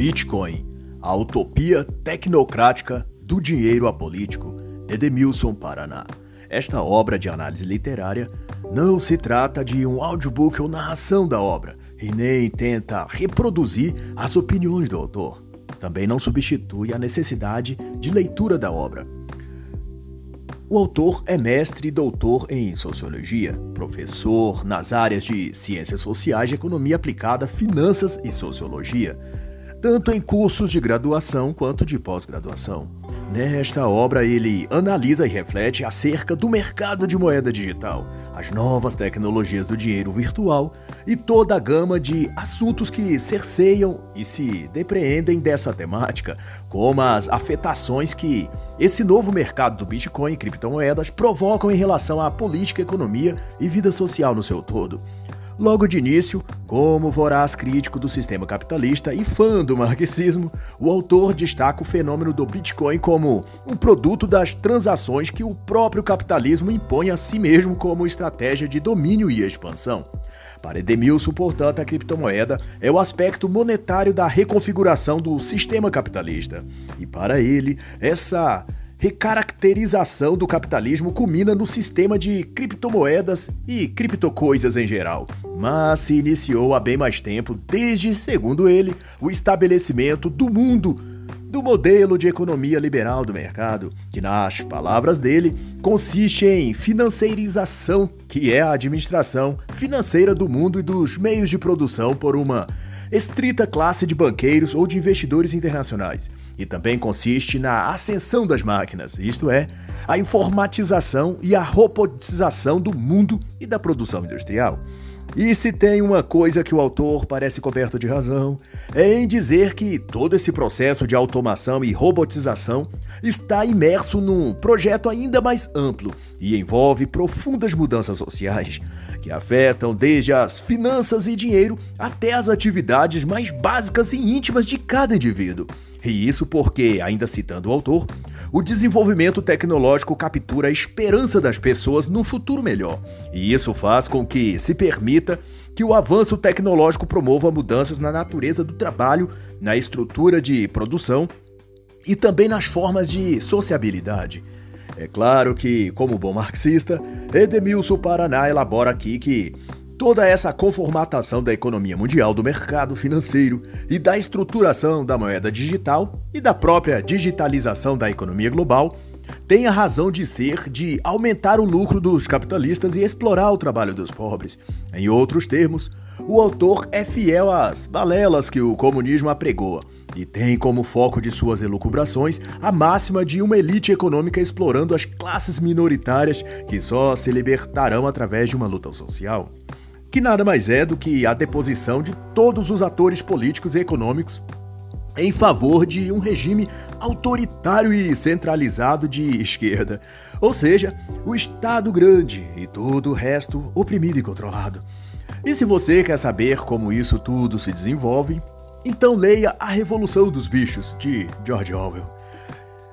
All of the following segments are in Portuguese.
Bitcoin, a utopia tecnocrática do dinheiro apolítico, Edemilson Paraná. Esta obra de análise literária não se trata de um audiobook ou narração da obra, e nem tenta reproduzir as opiniões do autor. Também não substitui a necessidade de leitura da obra. O autor é mestre e doutor em sociologia, professor nas áreas de ciências sociais, economia aplicada, finanças e sociologia tanto em cursos de graduação quanto de pós-graduação. Nesta obra, ele analisa e reflete acerca do mercado de moeda digital, as novas tecnologias do dinheiro virtual e toda a gama de assuntos que cerceiam e se depreendem dessa temática, como as afetações que esse novo mercado do Bitcoin e criptomoedas provocam em relação à política, economia e vida social no seu todo. Logo de início, como voraz crítico do sistema capitalista e fã do marxismo, o autor destaca o fenômeno do Bitcoin como um produto das transações que o próprio capitalismo impõe a si mesmo como estratégia de domínio e expansão. Para Edemilson, portanto, a criptomoeda é o aspecto monetário da reconfiguração do sistema capitalista. E para ele, essa recaracterização do capitalismo culmina no sistema de criptomoedas e criptocoisas em geral, mas se iniciou há bem mais tempo, desde, segundo ele, o estabelecimento do mundo do modelo de economia liberal do mercado, que, nas palavras dele, consiste em financeirização, que é a administração financeira do mundo e dos meios de produção por uma estrita classe de banqueiros ou de investidores internacionais, e também consiste na ascensão das máquinas, isto é, a informatização e a robotização do mundo e da produção industrial. E se tem uma coisa que o autor parece coberto de razão, é em dizer que todo esse processo de automação e robotização está imerso num projeto ainda mais amplo e envolve profundas mudanças sociais, que afetam desde as finanças e dinheiro até as atividades mais básicas e íntimas de cada indivíduo. E isso porque, ainda citando o autor, o desenvolvimento tecnológico captura a esperança das pessoas num futuro melhor. E isso faz com que se permita que o avanço tecnológico promova mudanças na natureza do trabalho, na estrutura de produção e também nas formas de sociabilidade. É claro que, como bom marxista, Edemilson Paraná elabora aqui que Toda essa conformatação da economia mundial, do mercado financeiro e da estruturação da moeda digital e da própria digitalização da economia global tem a razão de ser de aumentar o lucro dos capitalistas e explorar o trabalho dos pobres. Em outros termos, o autor é fiel às balelas que o comunismo apregoa e tem como foco de suas elucubrações a máxima de uma elite econômica explorando as classes minoritárias que só se libertarão através de uma luta social que nada mais é do que a deposição de todos os atores políticos e econômicos em favor de um regime autoritário e centralizado de esquerda, ou seja, o Estado grande e todo o resto oprimido e controlado. E se você quer saber como isso tudo se desenvolve, então leia A Revolução dos Bichos, de George Orwell.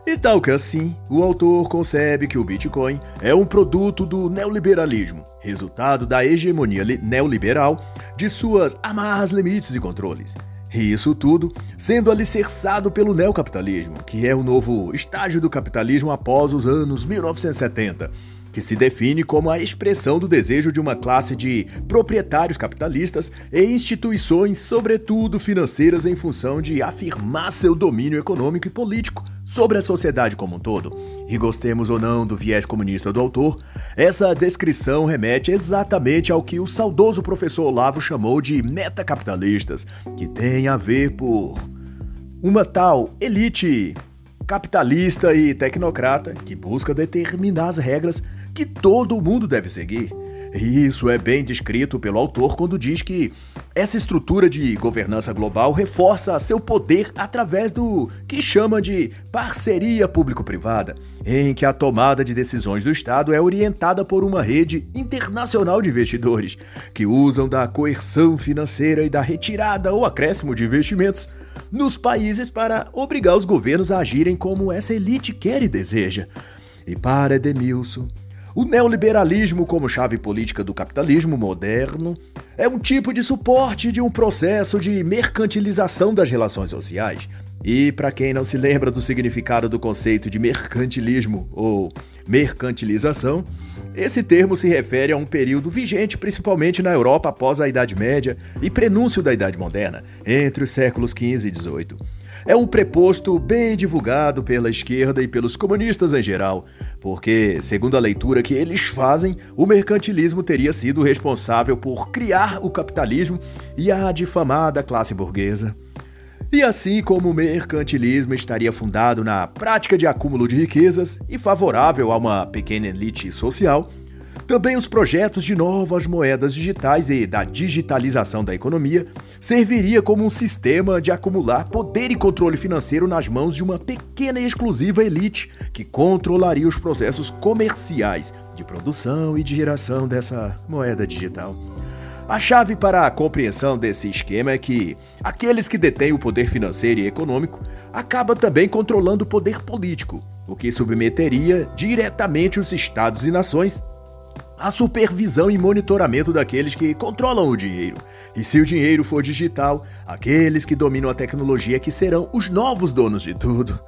E tal que assim, o autor concebe que o Bitcoin é um produto do neoliberalismo, resultado da hegemonia neoliberal, de suas amarras, limites e controles. E isso tudo sendo alicerçado pelo neocapitalismo, que é o novo estágio do capitalismo após os anos 1970 que se define como a expressão do desejo de uma classe de proprietários capitalistas e instituições, sobretudo financeiras, em função de afirmar seu domínio econômico e político sobre a sociedade como um todo. E gostemos ou não do viés comunista do autor, essa descrição remete exatamente ao que o saudoso professor Olavo chamou de metacapitalistas, que tem a ver por uma tal elite capitalista e tecnocrata que busca determinar as regras que todo mundo deve seguir. E isso é bem descrito pelo autor quando diz que essa estrutura de governança global reforça seu poder através do que chama de parceria público-privada, em que a tomada de decisões do Estado é orientada por uma rede internacional de investidores que usam da coerção financeira e da retirada ou acréscimo de investimentos nos países para obrigar os governos a agirem como essa elite quer e deseja. E para Edemilson, o neoliberalismo como chave política do capitalismo moderno é um tipo de suporte de um processo de mercantilização das relações sociais. E para quem não se lembra do significado do conceito de mercantilismo ou mercantilização, esse termo se refere a um período vigente principalmente na Europa após a Idade Média e prenúncio da Idade Moderna, entre os séculos XV e XVIII. É um preposto bem divulgado pela esquerda e pelos comunistas em geral, porque, segundo a leitura que eles fazem, o mercantilismo teria sido responsável por criar o capitalismo e a difamada classe burguesa. E assim como o mercantilismo estaria fundado na prática de acúmulo de riquezas e favorável a uma pequena elite social, também os projetos de novas moedas digitais e da digitalização da economia serviria como um sistema de acumular poder e controle financeiro nas mãos de uma pequena e exclusiva elite que controlaria os processos comerciais de produção e de geração dessa moeda digital. A chave para a compreensão desse esquema é que aqueles que detêm o poder financeiro e econômico acabam também controlando o poder político, o que submeteria diretamente os estados e nações à supervisão e monitoramento daqueles que controlam o dinheiro. E se o dinheiro for digital, aqueles que dominam a tecnologia que serão os novos donos de tudo.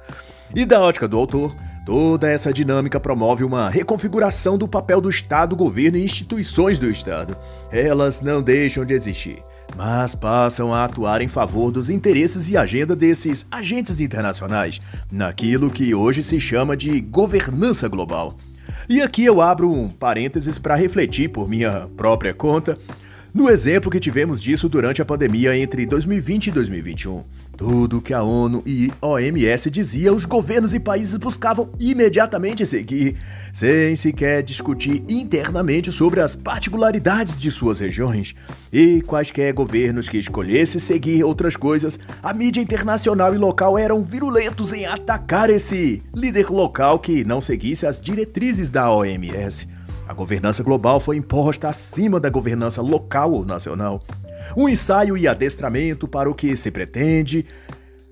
E da ótica do autor, toda essa dinâmica promove uma reconfiguração do papel do Estado, governo e instituições do Estado. Elas não deixam de existir, mas passam a atuar em favor dos interesses e agenda desses agentes internacionais, naquilo que hoje se chama de governança global. E aqui eu abro um parênteses para refletir por minha própria conta no exemplo que tivemos disso durante a pandemia entre 2020 e 2021. Tudo que a ONU e OMS dizia, os governos e países buscavam imediatamente seguir, sem sequer discutir internamente sobre as particularidades de suas regiões. E quaisquer governos que escolhessem seguir outras coisas, a mídia internacional e local eram virulentos em atacar esse líder local que não seguisse as diretrizes da OMS. A governança global foi imposta acima da governança local ou nacional. Um ensaio e adestramento para o que se pretende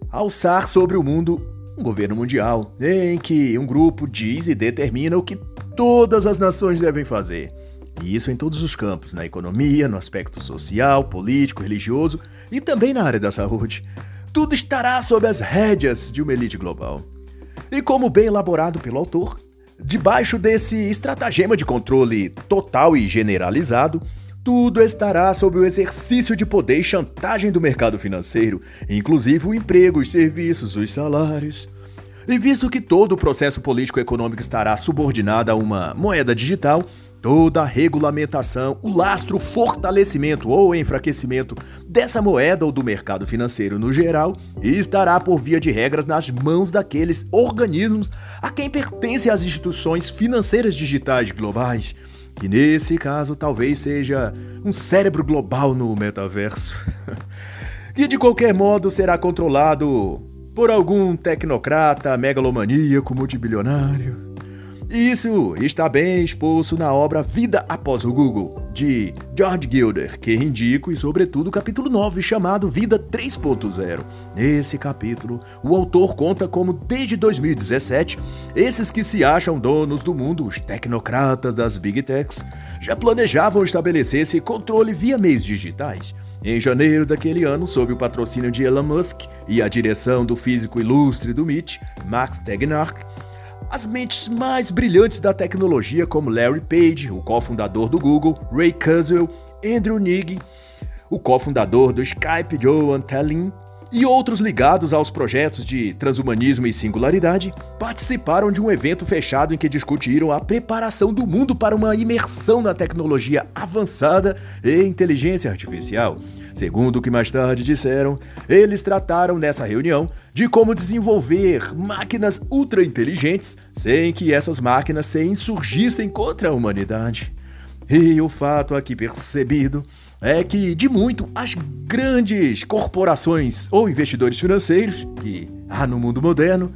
alçar sobre o mundo um governo mundial, em que um grupo diz e determina o que todas as nações devem fazer. E isso em todos os campos, na economia, no aspecto social, político, religioso e também na área da saúde. Tudo estará sob as rédeas de uma elite global. E como bem elaborado pelo autor, Debaixo desse estratagema de controle total e generalizado, tudo estará sob o exercício de poder e chantagem do mercado financeiro, inclusive o emprego, os serviços, os salários. E visto que todo o processo político-econômico estará subordinado a uma moeda digital, Toda a regulamentação, o lastro, o fortalecimento ou enfraquecimento dessa moeda ou do mercado financeiro no geral estará por via de regras nas mãos daqueles organismos a quem pertencem as instituições financeiras digitais globais, que nesse caso talvez seja um cérebro global no metaverso, que de qualquer modo será controlado por algum tecnocrata megalomaníaco multibilionário isso está bem exposto na obra Vida Após o Google, de George Gilder, que indico e, sobretudo, o capítulo 9, chamado Vida 3.0. Nesse capítulo, o autor conta como, desde 2017, esses que se acham donos do mundo, os tecnocratas das Big Techs, já planejavam estabelecer esse controle via meios digitais. Em janeiro daquele ano, sob o patrocínio de Elon Musk e a direção do físico ilustre do MIT, Max Tegmark, as mentes mais brilhantes da tecnologia, como Larry Page, o cofundador do Google, Ray Kurzweil, Andrew Ng, o cofundador do Skype, Joe Antelin, e outros ligados aos projetos de transhumanismo e singularidade participaram de um evento fechado em que discutiram a preparação do mundo para uma imersão na tecnologia avançada e inteligência artificial. Segundo o que mais tarde disseram, eles trataram nessa reunião de como desenvolver máquinas ultra inteligentes sem que essas máquinas se insurgissem contra a humanidade. E o fato aqui percebido é que, de muito, as grandes corporações ou investidores financeiros que há no mundo moderno,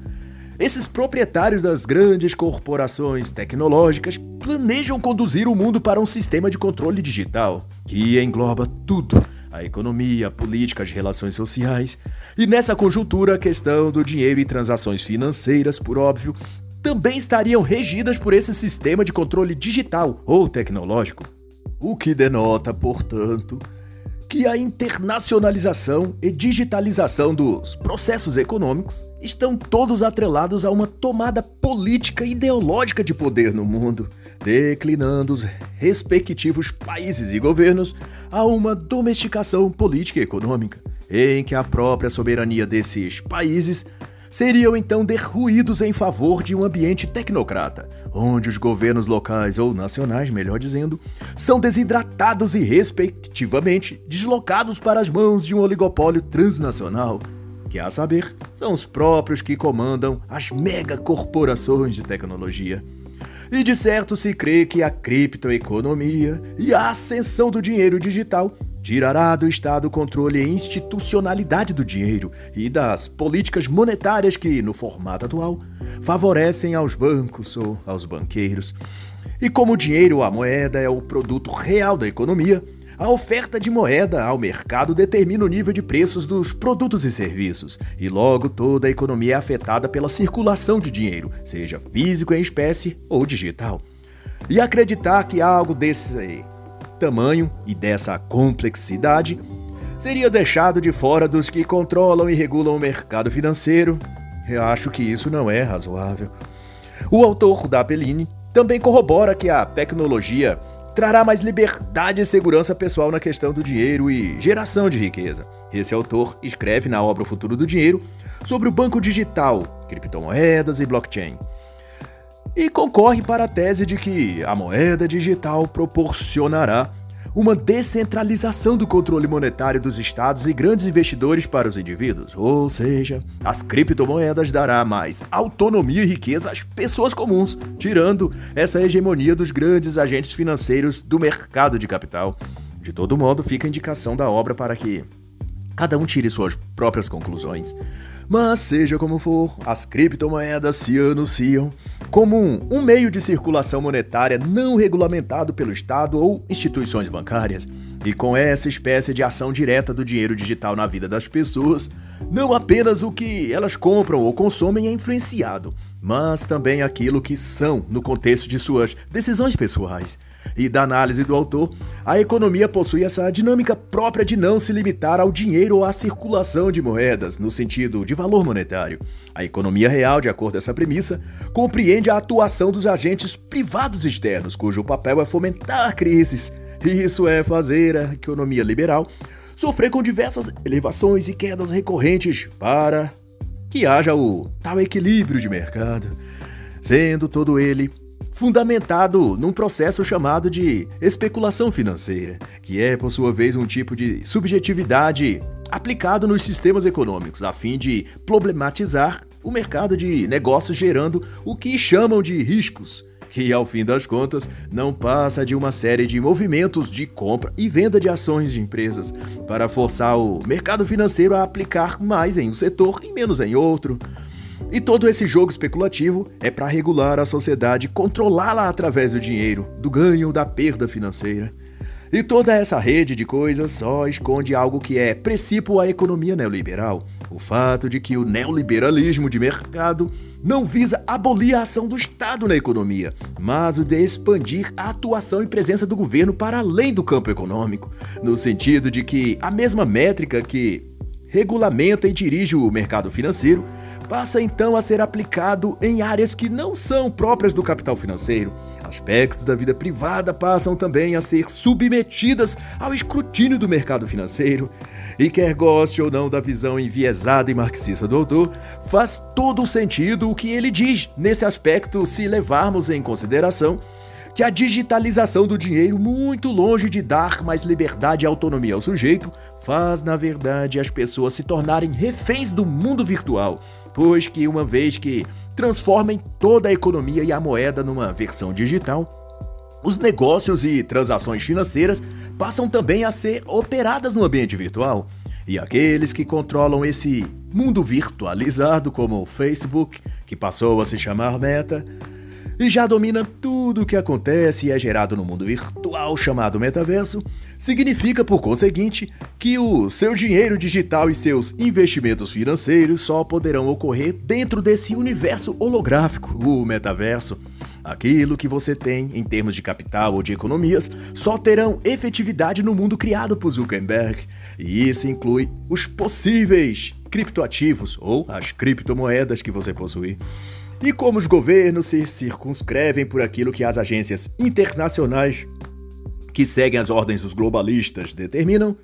esses proprietários das grandes corporações tecnológicas planejam conduzir o mundo para um sistema de controle digital que engloba tudo a economia, a política, as relações sociais. E nessa conjuntura, a questão do dinheiro e transações financeiras, por óbvio, também estariam regidas por esse sistema de controle digital ou tecnológico. O que denota, portanto, que a internacionalização e digitalização dos processos econômicos estão todos atrelados a uma tomada política e ideológica de poder no mundo, declinando os respectivos países e governos a uma domesticação política e econômica, em que a própria soberania desses países seriam então derruídos em favor de um ambiente tecnocrata, onde os governos locais ou nacionais, melhor dizendo, são desidratados e, respectivamente, deslocados para as mãos de um oligopólio transnacional, que, a saber, são os próprios que comandam as megacorporações de tecnologia. E de certo se crê que a criptoeconomia e a ascensão do dinheiro digital tirará do Estado o controle e institucionalidade do dinheiro e das políticas monetárias que, no formato atual, favorecem aos bancos ou aos banqueiros. E como o dinheiro ou a moeda é o produto real da economia, a oferta de moeda ao mercado determina o nível de preços dos produtos e serviços, e logo toda a economia é afetada pela circulação de dinheiro, seja físico em espécie ou digital. E acreditar que algo desse tamanho e dessa complexidade seria deixado de fora dos que controlam e regulam o mercado financeiro. Eu acho que isso não é razoável. O autor da Apelline também corrobora que a tecnologia trará mais liberdade e segurança pessoal na questão do dinheiro e geração de riqueza. Esse autor escreve na obra O Futuro do Dinheiro sobre o banco digital, criptomoedas e blockchain e concorre para a tese de que a moeda digital proporcionará uma descentralização do controle monetário dos estados e grandes investidores para os indivíduos, ou seja, as criptomoedas dará mais autonomia e riqueza às pessoas comuns, tirando essa hegemonia dos grandes agentes financeiros do mercado de capital. De todo modo, fica a indicação da obra para que cada um tire suas próprias conclusões. Mas seja como for, as criptomoedas se anunciam como um, um, meio de circulação monetária não regulamentado pelo Estado ou instituições bancárias. E com essa espécie de ação direta do dinheiro digital na vida das pessoas, não apenas o que elas compram ou consomem é influenciado, mas também aquilo que são no contexto de suas decisões pessoais. E da análise do autor, a economia possui essa dinâmica própria de não se limitar ao dinheiro ou à circulação de moedas, no sentido de valor monetário. A economia real, de acordo com essa premissa, compreende a atuação dos agentes privados externos, cujo papel é fomentar crises. Isso é fazer a economia liberal sofrer com diversas elevações e quedas recorrentes para que haja o tal equilíbrio de mercado, sendo todo ele fundamentado num processo chamado de especulação financeira, que é, por sua vez, um tipo de subjetividade aplicado nos sistemas econômicos, a fim de problematizar o mercado de negócios, gerando o que chamam de riscos que, ao fim das contas, não passa de uma série de movimentos de compra e venda de ações de empresas para forçar o mercado financeiro a aplicar mais em um setor e menos em outro. E todo esse jogo especulativo é para regular a sociedade, controlá-la através do dinheiro, do ganho ou da perda financeira. E toda essa rede de coisas só esconde algo que é princípio à economia neoliberal: o fato de que o neoliberalismo de mercado não visa abolir a ação do Estado na economia, mas o de expandir a atuação e presença do governo para além do campo econômico, no sentido de que a mesma métrica que regulamenta e dirige o mercado financeiro passa então a ser aplicado em áreas que não são próprias do capital financeiro Aspectos da vida privada passam também a ser submetidas ao escrutínio do mercado financeiro. E quer goste ou não da visão enviesada e marxista do autor, faz todo sentido o que ele diz nesse aspecto se levarmos em consideração que a digitalização do dinheiro, muito longe de dar mais liberdade e autonomia ao sujeito, faz, na verdade, as pessoas se tornarem reféns do mundo virtual, pois que, uma vez que transformem toda a economia e a moeda numa versão digital, os negócios e transações financeiras passam também a ser operadas no ambiente virtual. E aqueles que controlam esse mundo virtualizado, como o Facebook, que passou a se chamar Meta, e já domina tudo o que acontece e é gerado no mundo virtual chamado metaverso, significa, por conseguinte, que o seu dinheiro digital e seus investimentos financeiros só poderão ocorrer dentro desse universo holográfico, o metaverso. Aquilo que você tem em termos de capital ou de economias só terão efetividade no mundo criado por Zuckerberg. E isso inclui os possíveis criptoativos ou as criptomoedas que você possui. E como os governos se circunscrevem por aquilo que as agências internacionais que seguem as ordens dos globalistas determinam,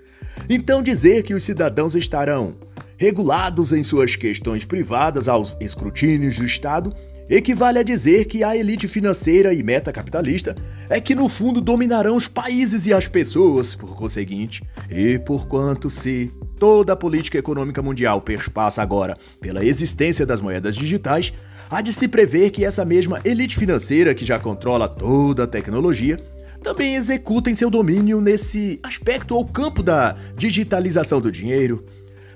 então dizer que os cidadãos estarão regulados em suas questões privadas aos escrutínios do Estado equivale a dizer que a elite financeira e metacapitalista é que no fundo dominarão os países e as pessoas, por conseguinte, e porquanto se toda a política econômica mundial perspassa agora pela existência das moedas digitais, há de se prever que essa mesma elite financeira que já controla toda a tecnologia também executa em seu domínio nesse aspecto ou campo da digitalização do dinheiro.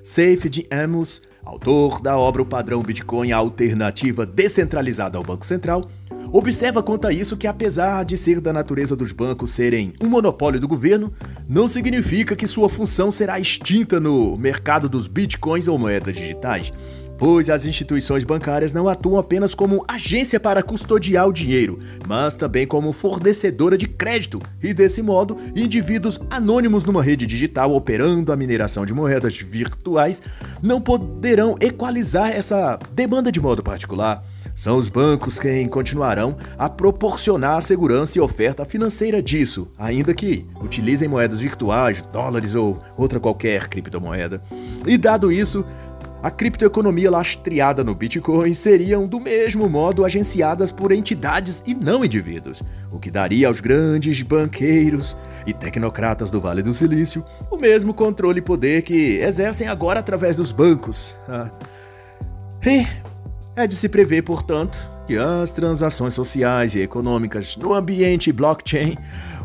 Safe Amos autor da obra O Padrão Bitcoin, a alternativa descentralizada ao Banco Central, observa quanto a isso que, apesar de ser da natureza dos bancos serem um monopólio do governo, não significa que sua função será extinta no mercado dos bitcoins ou moedas digitais pois as instituições bancárias não atuam apenas como agência para custodiar o dinheiro, mas também como fornecedora de crédito, e desse modo, indivíduos anônimos numa rede digital operando a mineração de moedas virtuais não poderão equalizar essa demanda de modo particular. São os bancos quem continuarão a proporcionar a segurança e oferta financeira disso, ainda que utilizem moedas virtuais, dólares ou outra qualquer criptomoeda. E dado isso, a criptoeconomia lastreada no Bitcoin seriam do mesmo modo agenciadas por entidades e não indivíduos, o que daria aos grandes banqueiros e tecnocratas do Vale do Silício o mesmo controle e poder que exercem agora através dos bancos. Ah. E é de se prever, portanto, que as transações sociais e econômicas no ambiente blockchain,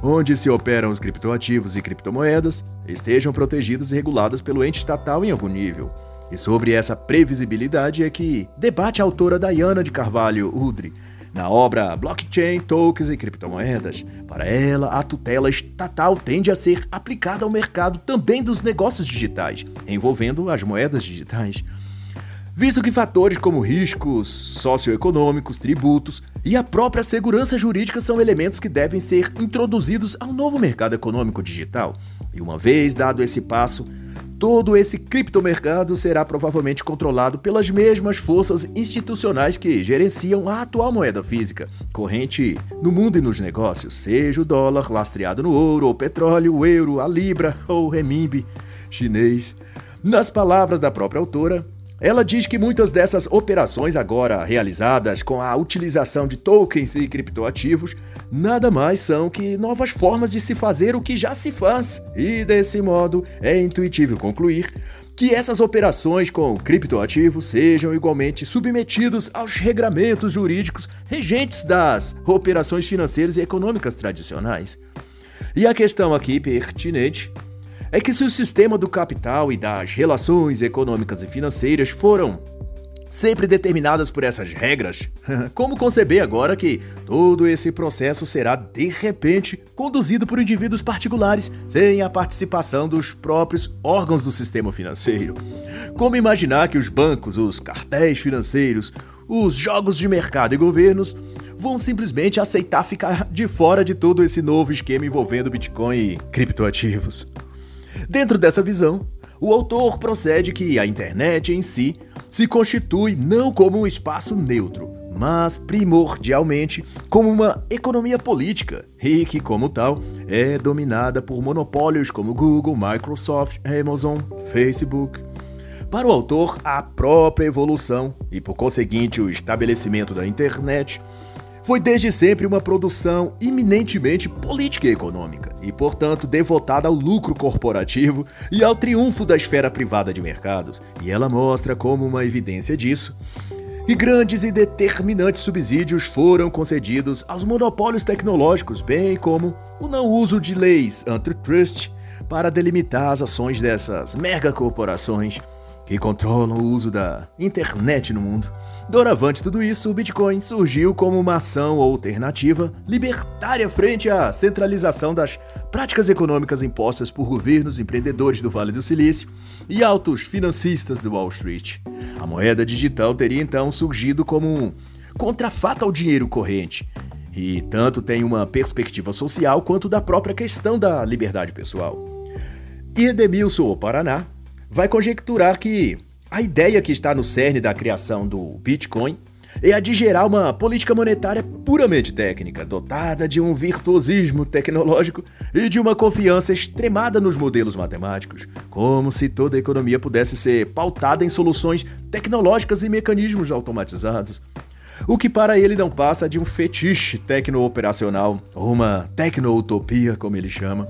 onde se operam os criptoativos e criptomoedas, estejam protegidas e reguladas pelo ente estatal em algum nível. E sobre essa previsibilidade é que debate a autora Diana de Carvalho Udri na obra Blockchain, Tokens e Criptomoedas. Para ela, a tutela estatal tende a ser aplicada ao mercado também dos negócios digitais, envolvendo as moedas digitais visto que fatores como riscos socioeconômicos, tributos e a própria segurança jurídica são elementos que devem ser introduzidos ao novo mercado econômico digital. E uma vez dado esse passo, Todo esse criptomercado será provavelmente controlado pelas mesmas forças institucionais que gerenciam a atual moeda física, corrente no mundo e nos negócios, seja o dólar lastreado no ouro ou petróleo, o euro, a libra ou o renminbi chinês. Nas palavras da própria autora, ela diz que muitas dessas operações, agora realizadas com a utilização de tokens e criptoativos, nada mais são que novas formas de se fazer o que já se faz. E desse modo, é intuitivo concluir que essas operações com criptoativos sejam igualmente submetidos aos regramentos jurídicos regentes das operações financeiras e econômicas tradicionais. E a questão aqui pertinente é que se o sistema do capital e das relações econômicas e financeiras foram sempre determinadas por essas regras, como conceber agora que todo esse processo será de repente conduzido por indivíduos particulares sem a participação dos próprios órgãos do sistema financeiro? Como imaginar que os bancos, os cartéis financeiros, os jogos de mercado e governos vão simplesmente aceitar ficar de fora de todo esse novo esquema envolvendo Bitcoin e criptoativos? Dentro dessa visão, o autor procede que a internet em si se constitui não como um espaço neutro, mas primordialmente como uma economia política e que, como tal, é dominada por monopólios como Google, Microsoft, Amazon, Facebook. Para o autor, a própria evolução e, por conseguinte, o estabelecimento da internet foi desde sempre uma produção eminentemente política e econômica, e portanto devotada ao lucro corporativo e ao triunfo da esfera privada de mercados, e ela mostra como uma evidência disso. E grandes e determinantes subsídios foram concedidos aos monopólios tecnológicos, bem como o não uso de leis antitrust para delimitar as ações dessas megacorporações que controlam o uso da internet no mundo. Doravante tudo isso, o Bitcoin surgiu como uma ação alternativa libertária frente à centralização das práticas econômicas impostas por governos, empreendedores do Vale do Silício e altos financistas do Wall Street. A moeda digital teria então surgido como um contrafato ao dinheiro corrente, e tanto tem uma perspectiva social quanto da própria questão da liberdade pessoal. E Edemilson, o Paraná, vai conjecturar que a ideia que está no cerne da criação do Bitcoin é a de gerar uma política monetária puramente técnica, dotada de um virtuosismo tecnológico e de uma confiança extremada nos modelos matemáticos, como se toda a economia pudesse ser pautada em soluções tecnológicas e mecanismos automatizados. O que para ele não passa de um fetiche tecno-operacional, ou uma tecno-utopia, como ele chama,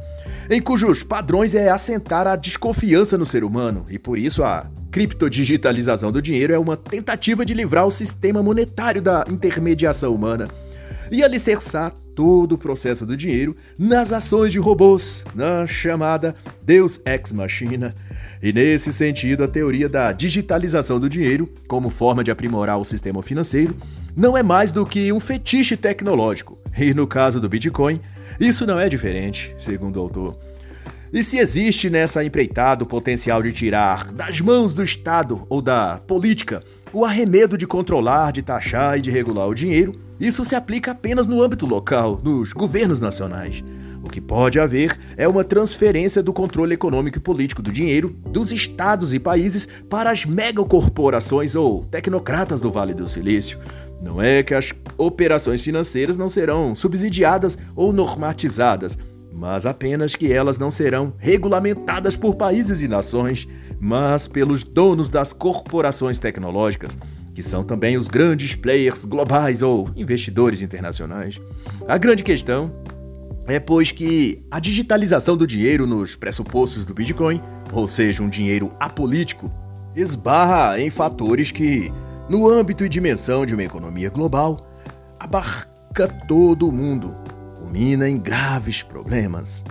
em cujos padrões é assentar a desconfiança no ser humano, e por isso a criptodigitalização do dinheiro é uma tentativa de livrar o sistema monetário da intermediação humana e alicerçar todo o processo do dinheiro nas ações de robôs, na chamada Deus Ex Machina. E nesse sentido, a teoria da digitalização do dinheiro, como forma de aprimorar o sistema financeiro, não é mais do que um fetiche tecnológico. E no caso do Bitcoin, isso não é diferente, segundo o autor. E se existe nessa empreitada o potencial de tirar das mãos do Estado ou da política o arremedo de controlar, de taxar e de regular o dinheiro, isso se aplica apenas no âmbito local, nos governos nacionais. O que pode haver é uma transferência do controle econômico e político do dinheiro dos estados e países para as megacorporações ou tecnocratas do Vale do Silício. Não é que as operações financeiras não serão subsidiadas ou normatizadas, mas apenas que elas não serão regulamentadas por países e nações, mas pelos donos das corporações tecnológicas, que são também os grandes players globais ou investidores internacionais. A grande questão é, pois, que a digitalização do dinheiro nos pressupostos do Bitcoin, ou seja, um dinheiro apolítico, esbarra em fatores que, no âmbito e dimensão de uma economia global, abarca todo o mundo culmina em graves problemas.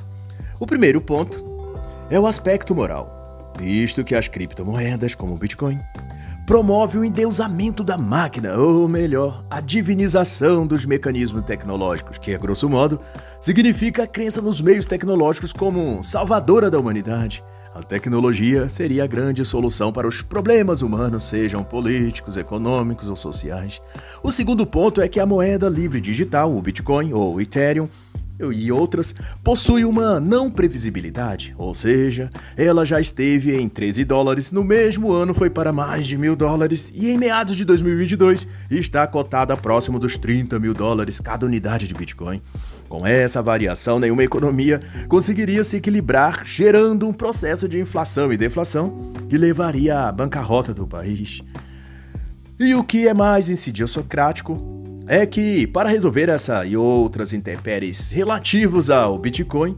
O primeiro ponto é o aspecto moral, visto que as criptomoedas, como o Bitcoin, promove o endeusamento da máquina, ou melhor, a divinização dos mecanismos tecnológicos, que, a grosso modo, significa a crença nos meios tecnológicos como salvadora da humanidade. A tecnologia seria a grande solução para os problemas humanos, sejam políticos, econômicos ou sociais. O segundo ponto é que a moeda livre digital, o Bitcoin ou Ethereum, e outras, possui uma não previsibilidade, ou seja, ela já esteve em 13 dólares, no mesmo ano foi para mais de mil dólares e em meados de 2022 está cotada próximo dos 30 mil dólares cada unidade de Bitcoin. Com essa variação, nenhuma economia conseguiria se equilibrar, gerando um processo de inflação e deflação que levaria à bancarrota do país. E o que é mais insidiosocrático é que, para resolver essa e outras intempéries relativos ao Bitcoin,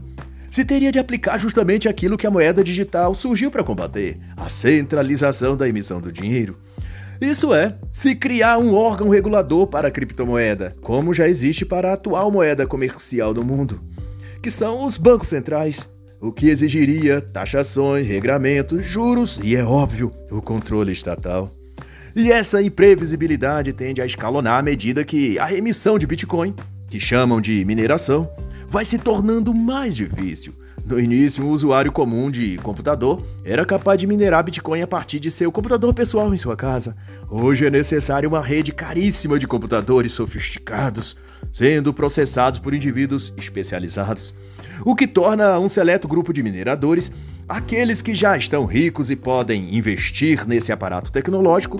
se teria de aplicar justamente aquilo que a moeda digital surgiu para combater: a centralização da emissão do dinheiro. Isso é, se criar um órgão regulador para a criptomoeda, como já existe para a atual moeda comercial do mundo, que são os bancos centrais, o que exigiria taxações, regramentos, juros e, é óbvio, o controle estatal. E essa imprevisibilidade tende a escalonar à medida que a emissão de Bitcoin, que chamam de mineração, vai se tornando mais difícil. No início, um usuário comum de computador era capaz de minerar Bitcoin a partir de seu computador pessoal em sua casa. Hoje é necessário uma rede caríssima de computadores sofisticados, sendo processados por indivíduos especializados, o que torna um seleto grupo de mineradores Aqueles que já estão ricos e podem investir nesse aparato tecnológico,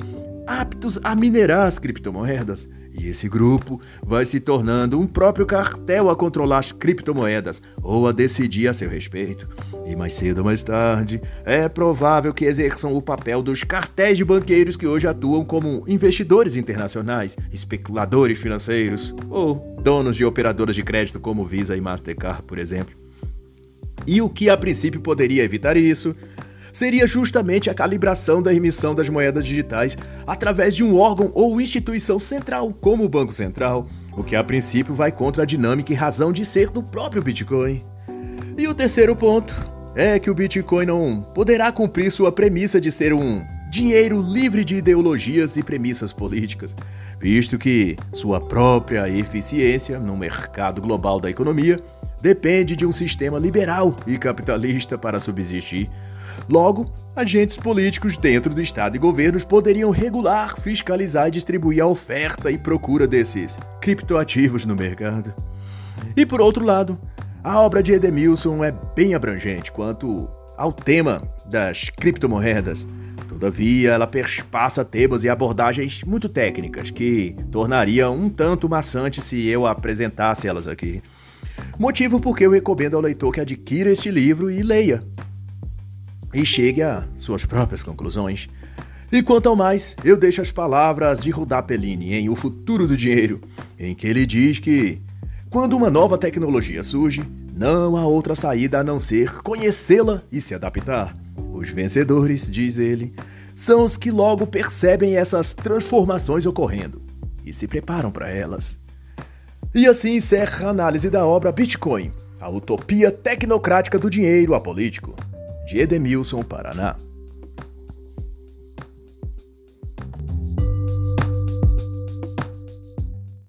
aptos a minerar as criptomoedas. E esse grupo vai se tornando um próprio cartel a controlar as criptomoedas ou a decidir a seu respeito. E mais cedo ou mais tarde, é provável que exerçam o papel dos cartéis de banqueiros que hoje atuam como investidores internacionais, especuladores financeiros ou donos de operadoras de crédito como Visa e Mastercard, por exemplo. E o que a princípio poderia evitar isso seria justamente a calibração da emissão das moedas digitais através de um órgão ou instituição central, como o Banco Central, o que a princípio vai contra a dinâmica e razão de ser do próprio Bitcoin. E o terceiro ponto é que o Bitcoin não poderá cumprir sua premissa de ser um dinheiro livre de ideologias e premissas políticas, visto que sua própria eficiência no mercado global da economia depende de um sistema liberal e capitalista para subsistir. Logo, agentes políticos dentro do Estado e governos poderiam regular, fiscalizar e distribuir a oferta e procura desses criptoativos no mercado. E por outro lado, a obra de Edemilson é bem abrangente quanto ao tema das criptomoedas. Todavia, ela perspassa temas e abordagens muito técnicas que tornariam um tanto maçante se eu apresentasse elas aqui. Motivo porque eu recomendo ao leitor que adquira este livro e leia. E chegue a suas próprias conclusões. E quanto ao mais, eu deixo as palavras de Rudá Pellini em O Futuro do Dinheiro, em que ele diz que quando uma nova tecnologia surge, não há outra saída a não ser conhecê-la e se adaptar. Os vencedores, diz ele, são os que logo percebem essas transformações ocorrendo e se preparam para elas. E assim encerra a análise da obra Bitcoin, a utopia tecnocrática do dinheiro apolítico, de Edemilson Paraná.